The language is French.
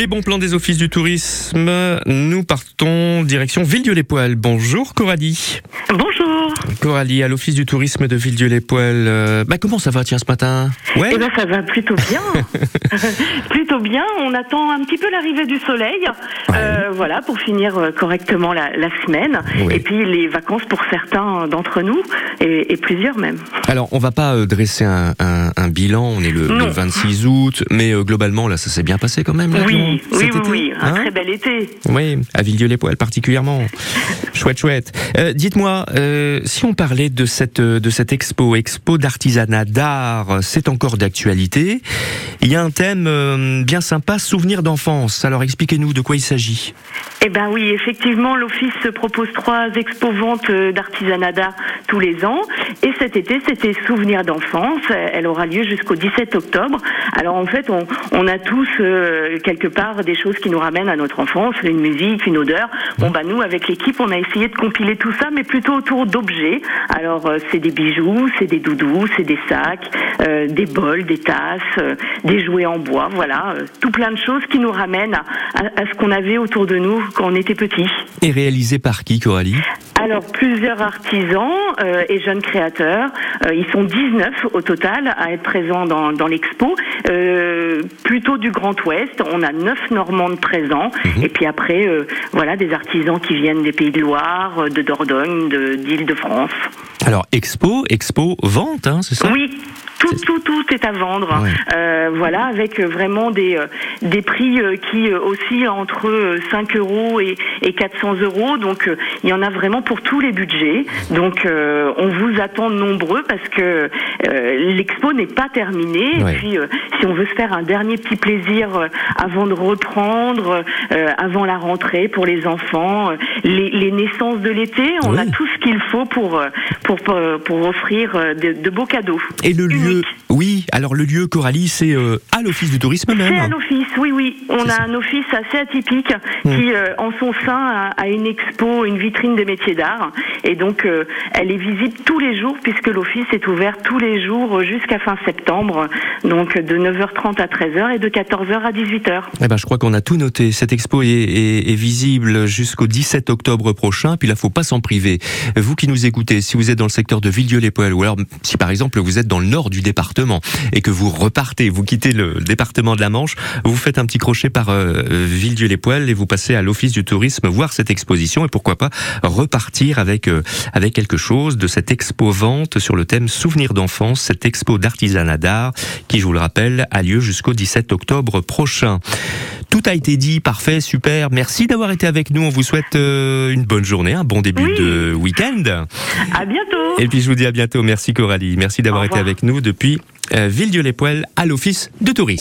Les bons plans des offices du tourisme, nous partons direction Villedieu-les-Poêles. Bonjour Coralie. Bonjour. Coralie, à l'office du tourisme de Villedieu-les-Poêles. Euh, bah, comment ça va tiens ce matin Ouais. Eh ben ça va plutôt bien. plutôt bien. On attend un petit peu l'arrivée du soleil. Euh, voilà pour finir euh, correctement la, semaine. Et puis les vacances pour certains d'entre nous et, plusieurs même. Alors on va pas dresser un, bilan. On est le, 26 août, mais globalement là ça s'est bien passé quand même. oui, oui, oui, un hein très bel été. Oui, à Villedieu-les-Poêles particulièrement. chouette, chouette. Dites-moi, si on parlait de cette de cette expo, expo d'artisanat d'art, c'est encore d'actualité. Il y a un thème euh, bien sympa, souvenir d'enfance. Alors expliquez-nous de quoi il s'agit. Eh ben oui, effectivement, l'office propose trois expos ventes euh, d'artisanat d'art tous les ans. Et cet été, c'était Souvenirs d'enfance. Elle aura lieu jusqu'au 17 octobre. Alors en fait, on, on a tous euh, quelque part des choses qui nous ramènent à notre enfance, une musique, une odeur. Bon bah nous, avec l'équipe, on a essayé de compiler tout ça, mais plutôt autour d'objets. Alors euh, c'est des bijoux, c'est des doudous, c'est des sacs, des bols, des tasses, des jouets en bois. Voilà, tout plein de choses qui nous ramènent à, à ce qu'on avait autour de nous quand on était petit. Et réalisé par qui, Coralie? Alors plusieurs artisans euh, et jeunes créateurs, euh, ils sont 19 au total à être présents dans, dans l'expo, euh, plutôt du Grand Ouest. On a 9 Normandes présents mhm. et puis après voilà des artisans qui viennent des Pays de Loire, de Dordogne, d'Île-de-France. Alors expo, expo, vente, hein, c'est ça? Oui, tout, tout, tout est à vendre. Euh, voilà, avec vraiment des, euh, des prix euh, qui oscillent entre 5 euros et, et 400 euros. Donc, il y en a vraiment pour tous les budgets. Donc, on vous attend nombreux parce que l'expo n'est pas terminée. Et puis, si on veut se faire un dernier petit plaisir avant de reprendre, avant la rentrée pour les enfants, les, les naissances de l'été, on a tout ce qu'il faut pour, pour, pour, offrir de, de beaux cadeaux. Et le lieu oui, alors le lieu Coralie, c'est euh, à l'office du tourisme même. C'est à l'office, oui, oui. On a un office assez atypique hmm. qui, euh, en son sein, a, une expo, une vitrine des métiers d'art. Et donc, euh, elle est visible tous les jours puisque l'office est ouvert tous les jours jusqu'à fin septembre. Donc, de 9h30 à 13h et de 14h à 18h. Eh ben, je crois qu'on a tout noté. Cette expo est, est, visible jusqu'au 17 octobre prochain. Puis là, faut pas s'en priver. Vous qui nous écoutez, si vous êtes dans le secteur de Villedieu-les-Poêles ou alors si par exemple vous êtes dans le nord du département et que vous repartez, vous quittez le département de la Manche, vous faites un petit crochet par euh, Villedieu-les-Poêles et vous passez à l'office du tourisme voir cette exposition et pourquoi pas repartir avec euh, avec quelque chose de cette expo vente sur le thème souvenir d'enfance, cette expo d'artisanat d'art qui, je vous le rappelle, a lieu jusqu'au 17 octobre prochain. Tout a été dit, parfait, super. Merci d'avoir été avec nous. On vous souhaite euh, une bonne journée, un bon début de week-end. À bientôt. Et puis je vous dis à bientôt. Merci Coralie. Merci d'avoir été avec nous depuis euh, Villedieu-les-Poêles à l'office de tourisme.